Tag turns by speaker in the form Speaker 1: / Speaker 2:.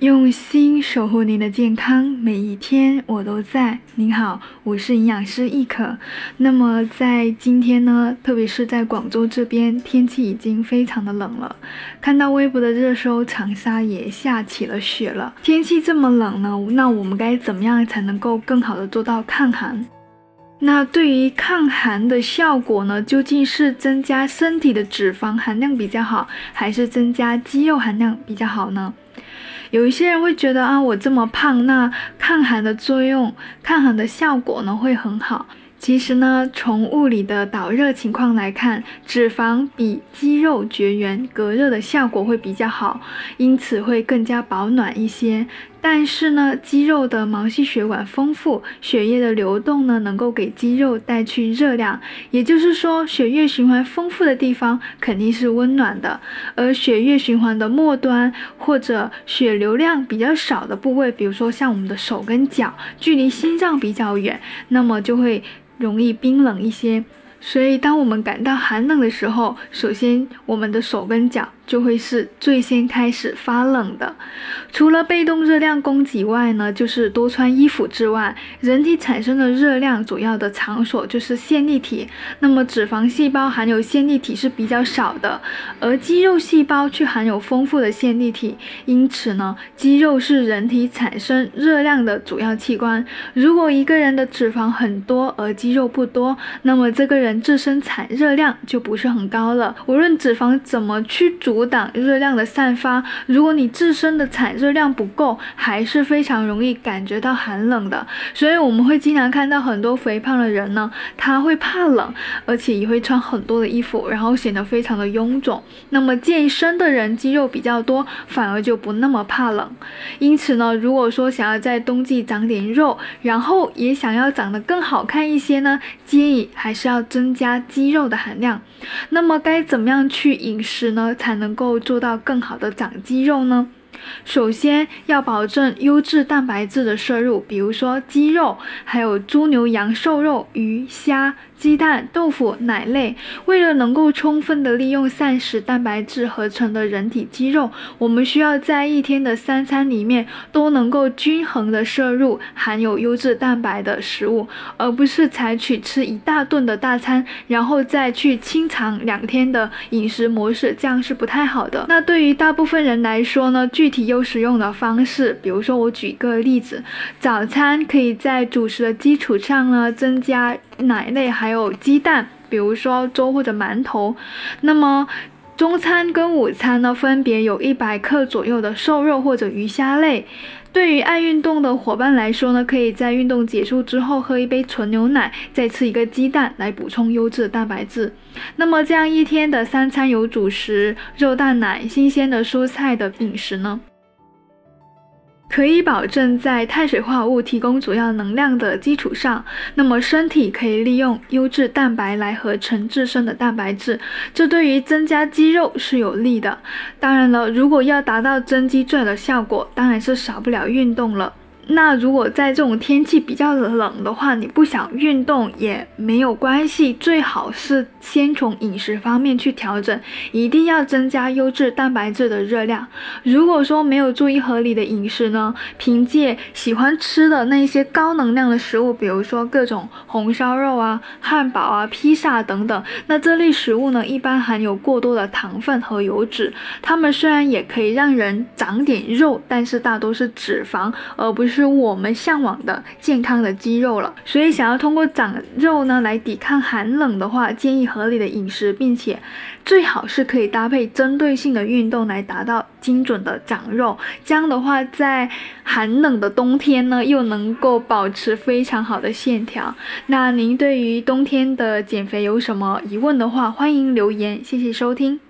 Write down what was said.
Speaker 1: 用心守护您的健康，每一天我都在。您好，我是营养师易可。那么在今天呢，特别是在广州这边，天气已经非常的冷了。看到微博的热搜，长沙也下起了雪了。天气这么冷呢，那我们该怎么样才能够更好的做到抗寒？那对于抗寒的效果呢，究竟是增加身体的脂肪含量比较好，还是增加肌肉含量比较好呢？有一些人会觉得啊，我这么胖，那抗寒的作用、抗寒的效果呢会很好。其实呢，从物理的导热情况来看，脂肪比肌肉绝缘隔热的效果会比较好，因此会更加保暖一些。但是呢，肌肉的毛细血管丰富，血液的流动呢，能够给肌肉带去热量。也就是说，血液循环丰富的地方肯定是温暖的，而血液循环的末端或者血流量比较少的部位，比如说像我们的手跟脚，距离心脏比较远，那么就会。容易冰冷一些，所以当我们感到寒冷的时候，首先我们的手跟脚。就会是最先开始发冷的。除了被动热量供给外呢，就是多穿衣服之外，人体产生的热量主要的场所就是线粒体。那么脂肪细胞含有线粒体是比较少的，而肌肉细胞却含有丰富的线粒体。因此呢，肌肉是人体产生热量的主要器官。如果一个人的脂肪很多而肌肉不多，那么这个人自身产热量就不是很高了。无论脂肪怎么去煮。阻挡热量的散发。如果你自身的产热量不够，还是非常容易感觉到寒冷的。所以我们会经常看到很多肥胖的人呢，他会怕冷，而且也会穿很多的衣服，然后显得非常的臃肿。那么健身的人肌肉比较多，反而就不那么怕冷。因此呢，如果说想要在冬季长点肉，然后也想要长得更好看一些呢，建议还是要增加肌肉的含量。那么该怎么样去饮食呢，才能能够做到更好的长肌肉呢？首先要保证优质蛋白质的摄入，比如说鸡肉，还有猪牛羊瘦肉、鱼虾。鸡蛋、豆腐、奶类，为了能够充分的利用膳食蛋白质合成的人体肌肉，我们需要在一天的三餐里面都能够均衡的摄入含有优质蛋白的食物，而不是采取吃一大顿的大餐，然后再去清肠两天的饮食模式，这样是不太好的。那对于大部分人来说呢，具体又实用的方式，比如说我举个例子，早餐可以在主食的基础上呢，增加奶类。还有鸡蛋，比如说粥或者馒头。那么中餐跟午餐呢，分别有一百克左右的瘦肉或者鱼虾类。对于爱运动的伙伴来说呢，可以在运动结束之后喝一杯纯牛奶，再吃一个鸡蛋来补充优质蛋白质。那么这样一天的三餐有主食、肉蛋奶、新鲜的蔬菜的饮食呢？可以保证在碳水化合物提供主要能量的基础上，那么身体可以利用优质蛋白来合成自身的蛋白质，这对于增加肌肉是有利的。当然了，如果要达到增肌最的效果，当然是少不了运动了。那如果在这种天气比较冷的话，你不想运动也没有关系，最好是先从饮食方面去调整，一定要增加优质蛋白质的热量。如果说没有注意合理的饮食呢，凭借喜欢吃的那些高能量的食物，比如说各种红烧肉啊、汉堡啊、披萨等等，那这类食物呢，一般含有过多的糖分和油脂，它们虽然也可以让人长点肉，但是大多是脂肪，而不是。是我们向往的健康的肌肉了，所以想要通过长肉呢来抵抗寒冷的话，建议合理的饮食，并且最好是可以搭配针对性的运动来达到精准的长肉。这样的话，在寒冷的冬天呢，又能够保持非常好的线条。那您对于冬天的减肥有什么疑问的话，欢迎留言。谢谢收听。